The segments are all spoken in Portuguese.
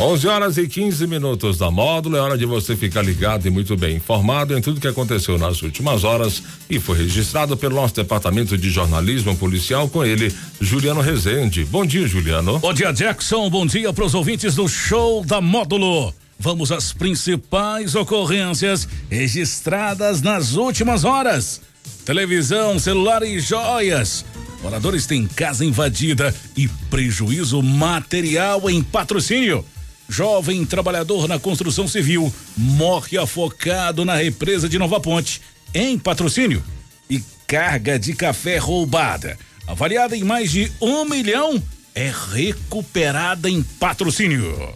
11 horas e 15 minutos da módulo. É hora de você ficar ligado e muito bem informado em tudo que aconteceu nas últimas horas e foi registrado pelo nosso departamento de jornalismo policial com ele, Juliano Rezende. Bom dia, Juliano. Bom dia, Jackson. Bom dia para os ouvintes do show da módulo. Vamos às principais ocorrências registradas nas últimas horas. Televisão, celular e joias. Moradores têm casa invadida e prejuízo material em patrocínio. Jovem trabalhador na construção civil morre afocado na represa de Nova Ponte, em patrocínio. E carga de café roubada, avaliada em mais de um milhão, é recuperada em patrocínio.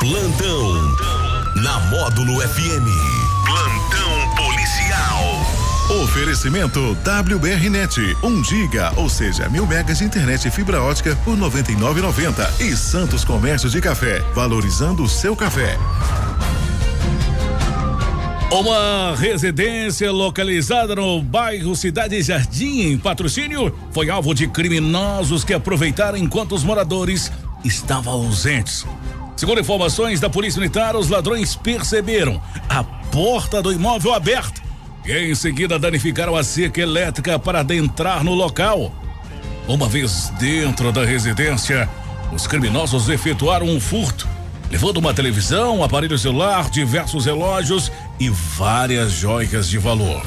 Plantão na Módulo FM. Oferecimento WBRnet, 1 um giga, ou seja, mil megas de internet e fibra ótica por 99,90 e Santos Comércio de Café, valorizando o seu café. Uma residência localizada no bairro Cidade Jardim, em patrocínio, foi alvo de criminosos que aproveitaram enquanto os moradores estavam ausentes. Segundo informações da Polícia Militar, os ladrões perceberam a porta do imóvel aberta e em seguida danificaram a cerca elétrica para adentrar no local. Uma vez dentro da residência, os criminosos efetuaram um furto, levando uma televisão, um aparelho celular, diversos relógios e várias joias de valor.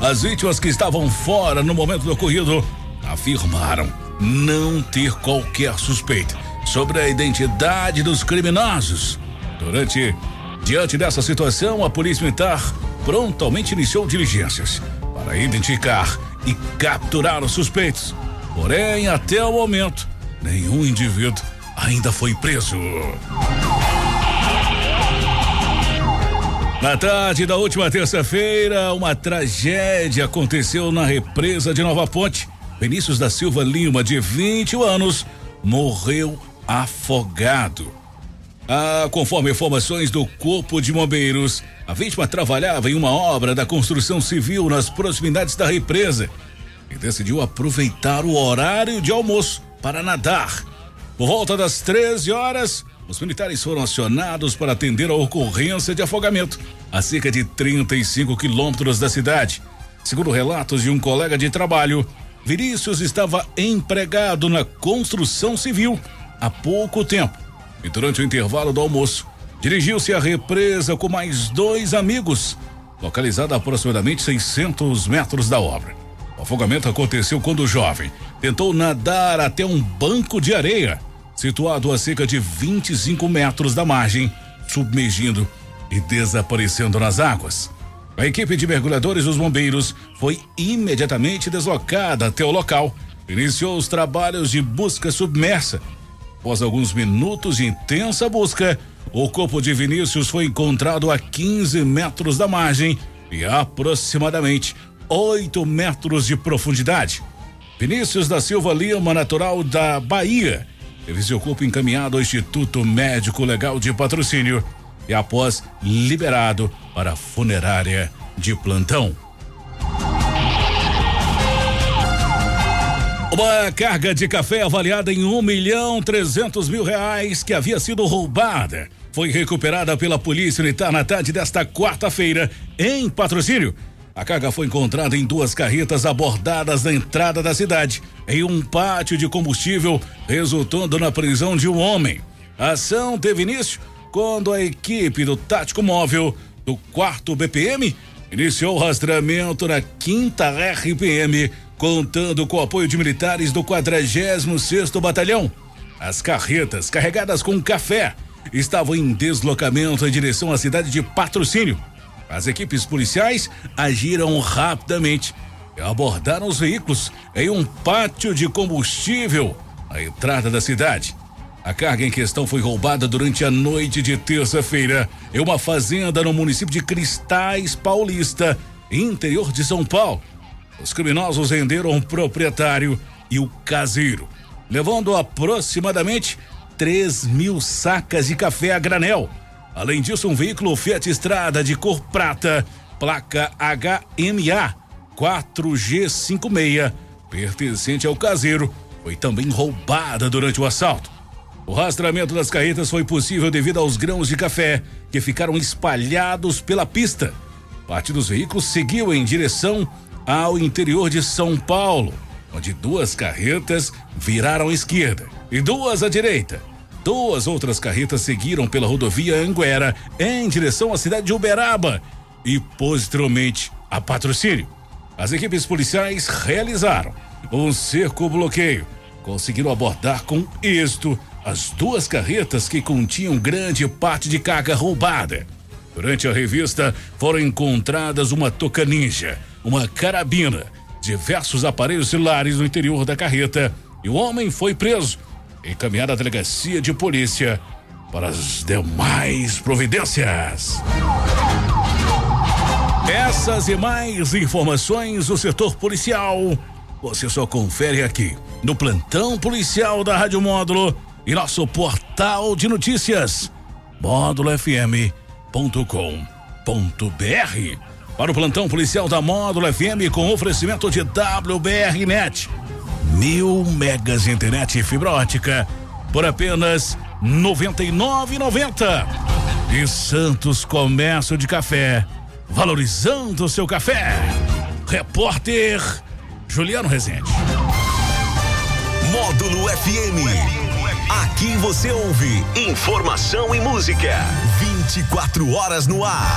As vítimas que estavam fora no momento do ocorrido afirmaram não ter qualquer suspeita sobre a identidade dos criminosos. Durante diante dessa situação, a Polícia Militar prontamente iniciou diligências para identificar e capturar os suspeitos. Porém, até o momento, nenhum indivíduo ainda foi preso. Na tarde da última terça-feira, uma tragédia aconteceu na represa de Nova Ponte. Vinícius da Silva Lima, de 21 anos, morreu afogado. Ah, conforme informações do Corpo de Bombeiros, a vítima trabalhava em uma obra da construção civil nas proximidades da represa e decidiu aproveitar o horário de almoço para nadar. Por volta das 13 horas, os militares foram acionados para atender a ocorrência de afogamento a cerca de 35 quilômetros da cidade. Segundo relatos de um colega de trabalho, Vinícius estava empregado na construção civil há pouco tempo e durante o intervalo do almoço, dirigiu-se à represa com mais dois amigos, localizada a aproximadamente 600 metros da obra. O afogamento aconteceu quando o jovem tentou nadar até um banco de areia, situado a cerca de 25 metros da margem, submergindo e desaparecendo nas águas. A equipe de mergulhadores dos bombeiros foi imediatamente deslocada até o local, iniciou os trabalhos de busca submersa Após alguns minutos de intensa busca, o corpo de Vinícius foi encontrado a 15 metros da margem e aproximadamente 8 metros de profundidade. Vinícius da Silva Lima, natural da Bahia, teve seu corpo encaminhado ao Instituto Médico Legal de Patrocínio e após liberado para a funerária de plantão. Uma carga de café avaliada em um milhão trezentos mil reais que havia sido roubada foi recuperada pela Polícia Militar na tarde desta quarta-feira em patrocínio. A carga foi encontrada em duas carretas abordadas na entrada da cidade, em um pátio de combustível, resultando na prisão de um homem. A ação teve início quando a equipe do Tático Móvel do 4 BPM iniciou o rastreamento na quinta RPM contando com o apoio de militares do 46º Batalhão. As carretas carregadas com café estavam em deslocamento em direção à cidade de Patrocínio. As equipes policiais agiram rapidamente e abordaram os veículos em um pátio de combustível à entrada da cidade. A carga em questão foi roubada durante a noite de terça-feira em uma fazenda no município de Cristais Paulista, interior de São Paulo. Os criminosos renderam o proprietário e o caseiro, levando aproximadamente 3 mil sacas de café a granel. Além disso, um veículo Fiat Estrada de cor prata, placa HMA 4G56, pertencente ao caseiro, foi também roubada durante o assalto. O rastreamento das carretas foi possível devido aos grãos de café que ficaram espalhados pela pista. Parte dos veículos seguiu em direção ao interior de São Paulo, onde duas carretas viraram à esquerda e duas à direita. Duas outras carretas seguiram pela rodovia Anguera em direção à cidade de Uberaba e posteriormente a patrocínio. As equipes policiais realizaram um cerco-bloqueio. Conseguiram abordar com êxito as duas carretas que continham grande parte de carga roubada. Durante a revista foram encontradas uma toca ninja, uma carabina, diversos aparelhos celulares no interior da carreta e o homem foi preso, encaminhado à delegacia de polícia para as demais providências. Essas e mais informações do setor policial você só confere aqui no plantão policial da Rádio Módulo e nosso portal de notícias módulofm.com.br. Para o plantão policial da Módulo FM com oferecimento de WBR Net. Mil megas de internet e fibra ótica por apenas R$ 99,90. E Santos Comércio de Café, valorizando o seu café. Repórter Juliano Rezende. Módulo FM. Aqui você ouve informação e música. 24 horas no ar.